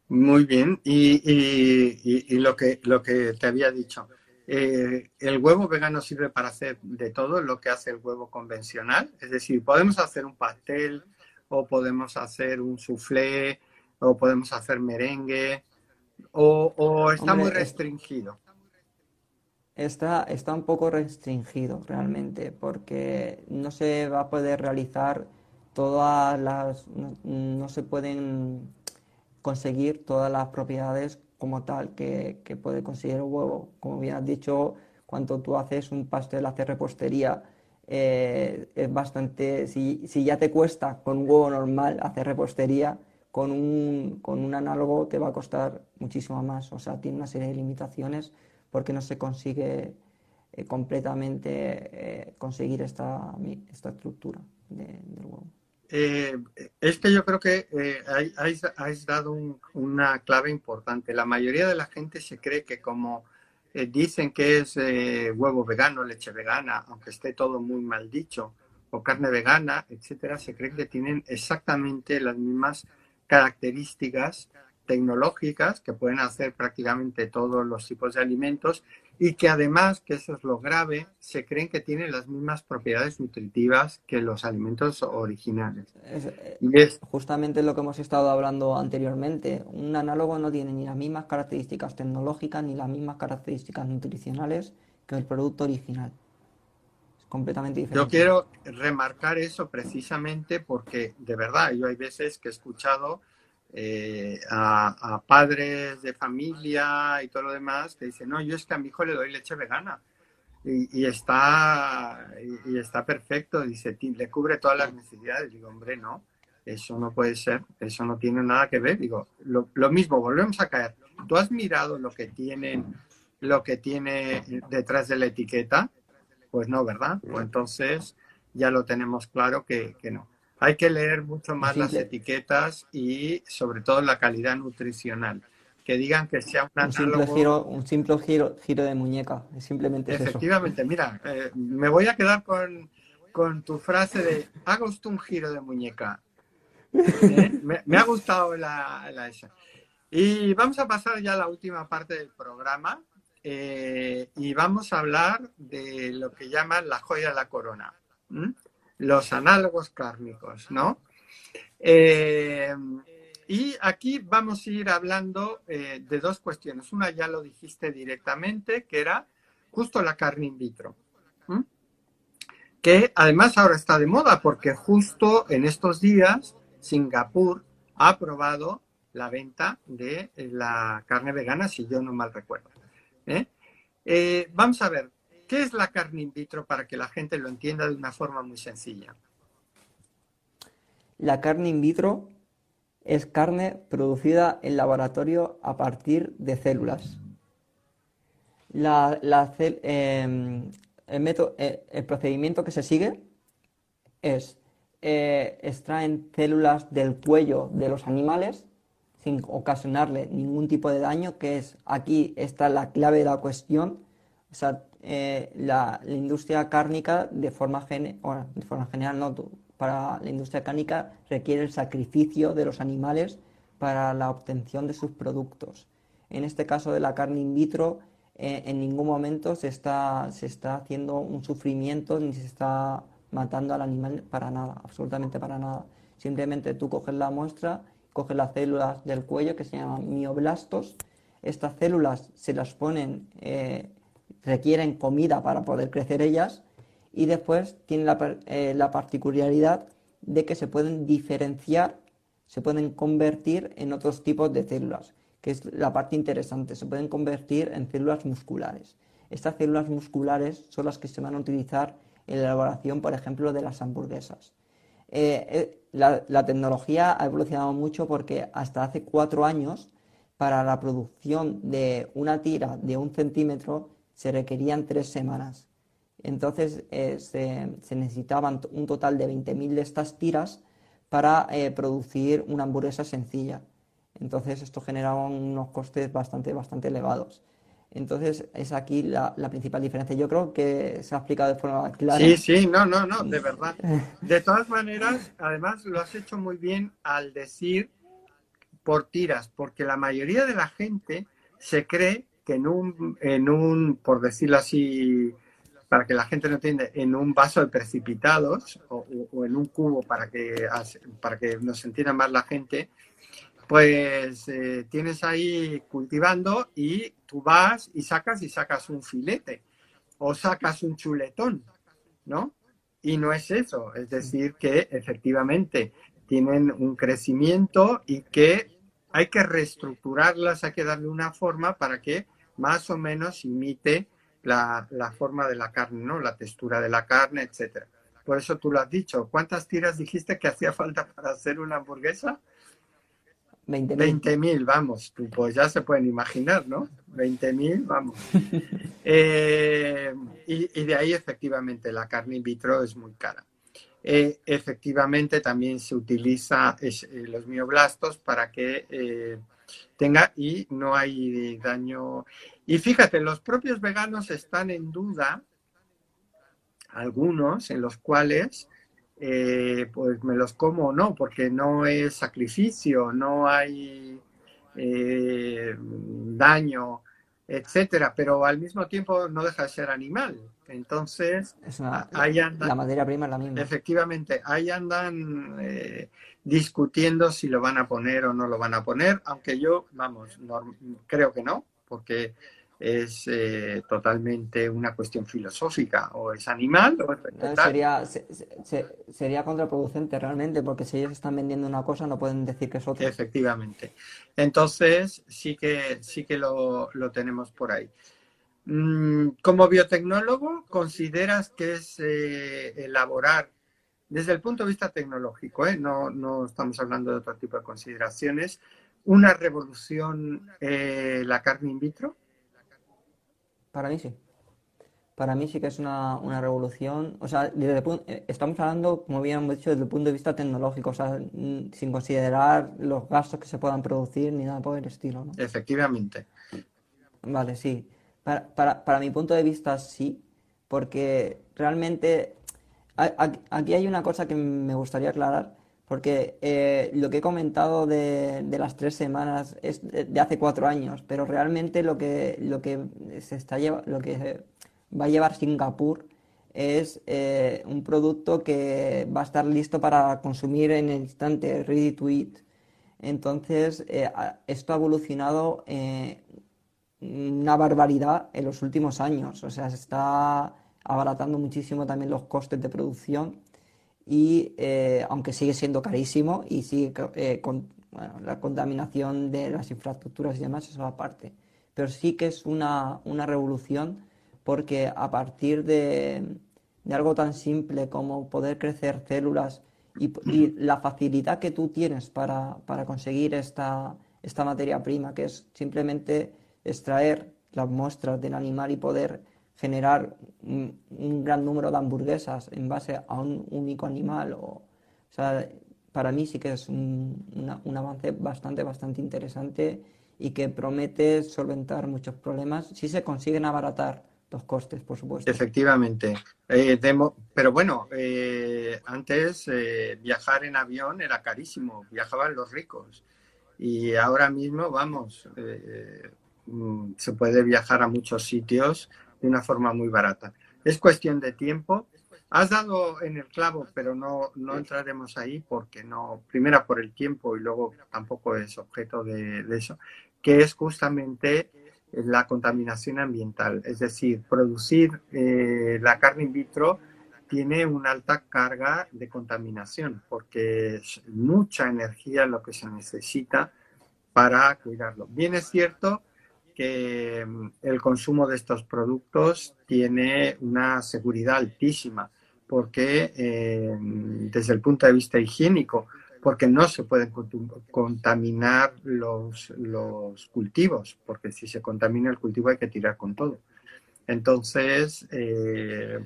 Muy bien, y, lo, que, lo que te había dicho, eh, el huevo vegano sirve para hacer de todo lo que hace el huevo convencional, es decir, podemos hacer un pastel o podemos hacer un soufflé o podemos hacer merengue o, está muy restringido. Está, está un poco restringido realmente porque no se va a poder realizar todas las, no, se pueden conseguir todas las propiedades como tal que, puede conseguir el huevo. Como bien has dicho, cuando tú haces un pastel, hacer repostería, eh, es bastante, si, ya te cuesta con un huevo normal hacer repostería, con un, con un análogo te va a costar muchísimo más. O sea, tiene una serie de limitaciones porque no se consigue eh, completamente eh, conseguir esta, esta estructura del huevo. Eh, es que yo creo que eh, has, dado una clave importante. La mayoría de la gente se cree que como eh, dicen que es eh, huevo vegano, leche vegana, aunque esté todo muy mal dicho, o carne vegana, etcétera, se cree que tienen exactamente las mismas características tecnológicas que pueden hacer prácticamente todos los tipos de alimentos y que además, que eso es lo grave, se creen que tienen las mismas propiedades nutritivas que los alimentos originales. Eh, y es justamente lo que hemos estado hablando anteriormente. Un análogo no tiene ni las mismas características tecnológicas ni las mismas características nutricionales que el producto original. Es completamente diferente. Yo quiero remarcar eso precisamente porque, de verdad, yo hay veces que he escuchado eh, a, padres de familia y todo lo demás que dicen, no, yo es que a mi hijo le doy leche vegana y, está, y, está perfecto, dice, le cubre todas las necesidades. Digo, hombre, no, eso no puede ser, eso no tiene nada que ver. Digo, lo, mismo, volvemos a caer. ¿Tú has mirado lo que tienen, lo que tiene detrás de la etiqueta? Pues no, ¿verdad? Pues entonces ya lo tenemos claro que no. Hay que leer mucho más las etiquetas y sobre todo la calidad nutricional. Que digan que sea un, un Simple giro, un simple giro, giro de muñeca, simplemente Efectivamente, mira, eh, me voy a quedar con, tu frase de haga usted un giro de muñeca. ¿Eh? Me, ha gustado la, esa. Y vamos a pasar ya a la última parte del programa eh, y vamos a hablar de lo que llaman la joya de la corona los análogos cárnicos, ¿no? Eh, y aquí vamos a ir hablando eh, de dos cuestiones. Una ya lo dijiste directamente, que era justo la carne in vitro, que además ahora está de moda porque justo en estos días Singapur ha aprobado la venta de la carne vegana, si yo no mal recuerdo. ¿eh? vamos a ver, ¿Qué es la carne in vitro para que la gente lo entienda de una forma muy sencilla? La carne in vitro es carne producida en laboratorio a partir de células. Em, eh, el, procedimiento que se sigue es eh, extraen células del cuello de los animales, sin ocasionarle ningún tipo de daño, que es aquí está la clave de la cuestión. O sea, eh, la, industria cárnica, de forma, de forma general, no, para la industria cárnica requiere el sacrificio de los animales para la obtención de sus productos. En este caso de la carne in vitro, eh, en ningún momento se está, se está haciendo un sufrimiento ni se está matando al animal para nada, absolutamente para nada. Simplemente tú coges la muestra, coges las células del cuello que se llaman mioblastos. Estas células se las ponen, eh, requieren comida para poder crecer ellas y después tienen eh, la, particularidad de que se pueden diferenciar, se pueden convertir en otros tipos de células, que es la parte interesante, se pueden convertir en células musculares. Estas células musculares son las que se van a utilizar en la elaboración, por ejemplo, de las hamburguesas. Eh, eh, la, tecnología ha evolucionado mucho porque hasta hace cuatro años, para la producción de una tira de un centímetro, se requerían tres semanas. Entonces eh, se, necesitaban un total de 20.000 de estas tiras para producir una hamburguesa sencilla. Entonces esto generaba unos costes bastante, bastante elevados. Entonces, es aquí la, principal diferencia. Yo creo que se ha explicado de forma clara. Sí, sí, no, no, no, de verdad. De todas maneras, además lo has hecho muy bien al decir por tiras, porque la mayoría de la gente se cree que en un, en un por decirlo así, para que la gente no entienda, en un vaso de precipitados o, en un cubo para que, para que nos entienda más la gente, pues eh, tienes ahí cultivando y tú vas y sacas y sacas un filete o sacas un chuletón, ¿no? Y no es eso, es decir, que efectivamente tienen un crecimiento y que hay que reestructurarlas, hay que darle una forma para que más o menos imite la, la forma de la carne, ¿no? La textura de la carne, etcétera. Por eso tú lo has dicho. ¿Cuántas tiras dijiste que hacía falta para hacer una hamburguesa? 20.000. mil, vamos, pues ya se pueden imaginar, ¿no? 20.000, vamos. Eh, y, de ahí efectivamente la carne in vitro es muy cara. Eh, efectivamente también se utiliza eh, los mioblastos para que tenga y no hay daño. Y fíjate, los propios veganos están en duda, algunos, en los cuales eh, pues me los como o no, porque no es sacrificio, no hay eh, daño, etcétera, pero al mismo tiempo no deja de ser animal. Entonces, ahí andan, la materia prima es la misma. Efectivamente, ahí andan eh, discutiendo si lo van a poner o no lo van a poner, aunque yo, vamos, creo que no, porque es eh, totalmente una cuestión filosófica, o es animal o es. Sería, sería contraproducente realmente, porque si ellos están vendiendo una cosa no pueden decir que es otra. Efectivamente. Entonces sí que, sí que lo, tenemos por ahí. Mm, como biotecnólogo, ¿consideras que es eh, elaborar, desde el punto de vista tecnológico, eh, no, no estamos hablando de otro tipo de consideraciones, una revolución la carne in vitro? Para mí sí. Para mí sí que es una, revolución. O sea, eh, estamos hablando, como habíamos dicho, desde el punto de vista tecnológico, o sea, sin considerar los gastos que se puedan producir ni nada por el estilo. ¿no? Efectivamente. Vale, sí. Para, mi punto de vista, sí, porque realmente aquí hay una cosa que me gustaría aclarar porque eh, lo que he comentado de, las tres semanas es de, hace cuatro años, pero realmente lo que, lo que, se está lo que va a llevar Singapur es eh, un producto que va a estar listo para consumir en el instante, ready to. Entonces, eh, esto ha evolucionado una barbaridad en los últimos años. O sea, se está abaratando muchísimo también los costes de producción y eh, aunque sigue siendo carísimo y sigue eh, con la contaminación de las infraestructuras y demás, eso aparte. Pero sí que es una, una revolución porque a partir de, de, algo tan simple como poder crecer células y, y la facilidad que tú tienes para, para conseguir esta, esta materia prima, que es simplemente extraer las muestras del animal y poder generar un, gran número de hamburguesas en base a un único animal. O, sea, para mí sí que es un, un avance bastante, bastante interesante y que promete solventar muchos problemas si se consiguen abaratar los costes, por supuesto. Efectivamente. Eh, pero bueno, eh, antes eh, viajar en avión era carísimo, viajaban los ricos. Y ahora mismo, vamos, mm, se puede viajar a muchos sitios de una forma muy barata. Es cuestión de tiempo. Has dado en el clavo, pero no, no entraremos ahí porque no, primero por el tiempo y luego tampoco es objeto de, de eso, que es justamente la contaminación ambiental. Es decir, producir eh, la carne in vitro tiene una alta carga de contaminación porque es mucha energía lo que se necesita para cuidarlo. Bien es cierto que mm, el consumo de estos productos tiene una seguridad altísima porque eh, desde el punto de vista higiénico porque no se pueden contaminar los, los cultivos, porque si se contamina el cultivo hay que tirar con todo. Entonces, eh,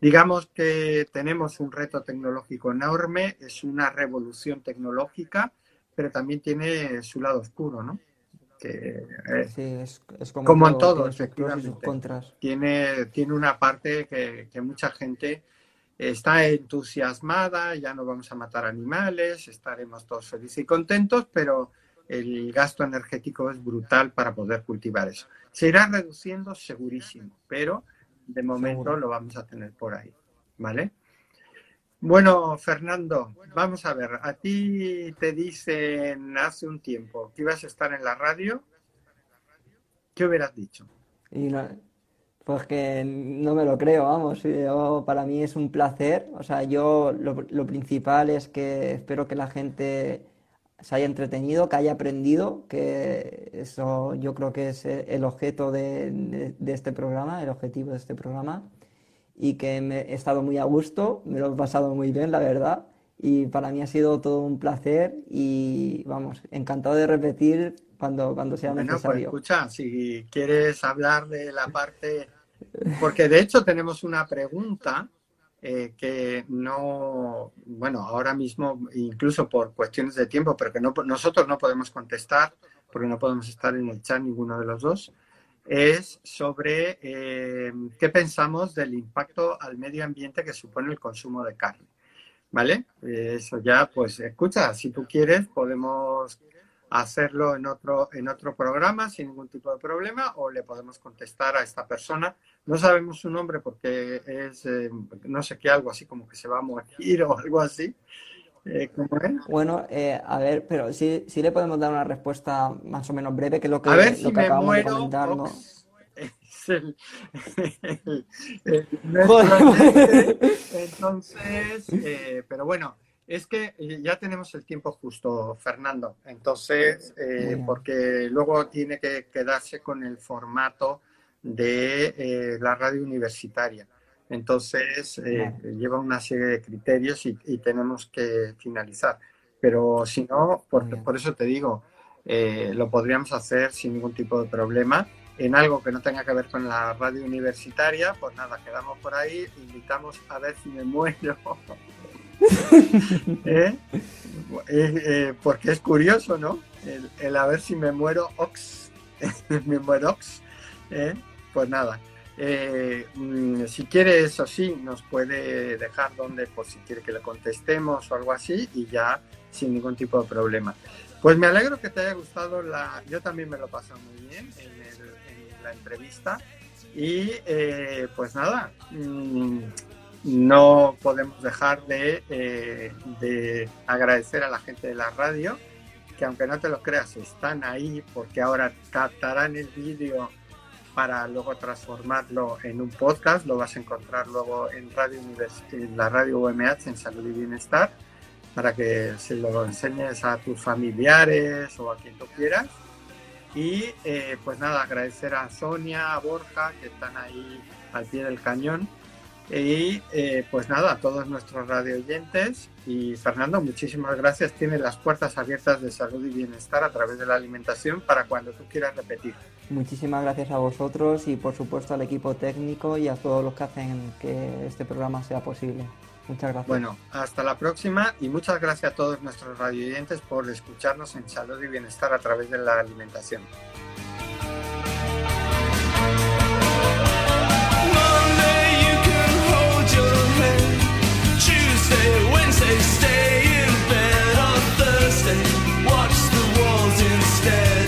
digamos que tenemos un reto tecnológico enorme, es una revolución tecnológica, pero también tiene su lado oscuro, ¿no? Que, eh, sí, es, como, en todo, efectivamente. Tiene, tiene una parte que, que mucha gente está entusiasmada, ya no vamos a matar animales, estaremos todos felices y contentos, pero el gasto energético es brutal para poder cultivar eso. Se irá reduciendo segurísimo, pero de momento lo vamos a tener por ahí, ¿vale? Bueno, Fernando, vamos a ver, a ti te dicen hace un tiempo que ibas a estar en la radio, ¿qué hubieras dicho? Y pues que no me lo creo, vamos. para mí es un placer. O sea, yo lo, principal es que espero que la gente se haya entretenido, que haya aprendido, que eso yo creo que es el objeto de, este programa, el objetivo de este programa. Y que me he estado muy a gusto, me lo he pasado muy bien, la verdad. Y para mí ha sido todo un placer y vamos, encantado de repetir cuando, cuando sea bueno, pues necesario. Pues escucha, si quieres hablar de la parte porque de hecho tenemos una pregunta eh, que no, bueno, ahora mismo, incluso por cuestiones de tiempo, pero que no, nosotros no podemos contestar, porque no podemos estar en el chat ninguno de los dos, es sobre eh, qué pensamos del impacto al medio ambiente que supone el consumo de carne. ¿Vale? Eso ya, pues escucha, si tú quieres, podemos hacerlo en otro, en otro programa sin ningún tipo de problema o le podemos contestar a esta persona. No sabemos su nombre porque es, eh, no sé qué, algo así como que se va a morir o algo así. Eh, bueno, eh, a ver, pero sí, sí le podemos dar una respuesta más o menos breve, que es lo que, a ver si me muero, Es el, entonces, pero bueno, es que eh, ya tenemos el tiempo justo, Fernando. Entonces, eh, porque luego tiene que quedarse con el formato de eh, la radio universitaria. Entonces, lleva una serie de criterios y, tenemos que finalizar. Pero si no, por, por eso te digo, lo podríamos hacer sin ningún tipo de problema en algo que no tenga que ver con la radio universitaria. Pues nada, quedamos por ahí. Invitamos a ver si me muero. ¿Eh? Eh, porque es curioso, ¿no? El, a ver si me muero ox, me muero ox, ¿eh? pues nada. Mm, si quiere, eso sí, nos puede dejar donde, por si quiere que le contestemos o algo así, y ya sin ningún tipo de problema. Pues me alegro que te haya gustado la. Yo también me lo paso muy bien en, la entrevista. Y pues nada, mm, no podemos dejar eh, de, agradecer a la gente de la radio, que aunque no te lo creas, están ahí porque ahora captarán el vídeo para luego transformarlo en un podcast. Lo vas a encontrar luego en, la radio UMH en Salud y Bienestar para que se lo enseñes a tus familiares o a quien tú quieras. Y eh, pues nada, agradecer a Sonia, a Borja, que están ahí al pie del cañón y eh, pues nada, a todos nuestros radio oyentes y Fernando, muchísimas gracias. Tiene las puertas abiertas de salud y bienestar a través de la alimentación para cuando tú quieras repetir. Muchísimas gracias a vosotros y por supuesto al equipo técnico y a todos los que hacen que este programa sea posible. Muchas gracias. Bueno, hasta la próxima y muchas gracias a todos nuestros radioyentes por escucharnos en Salud y Bienestar a través de la alimentación. Wednesday, stay in bed on Thursday. Watch the walls instead.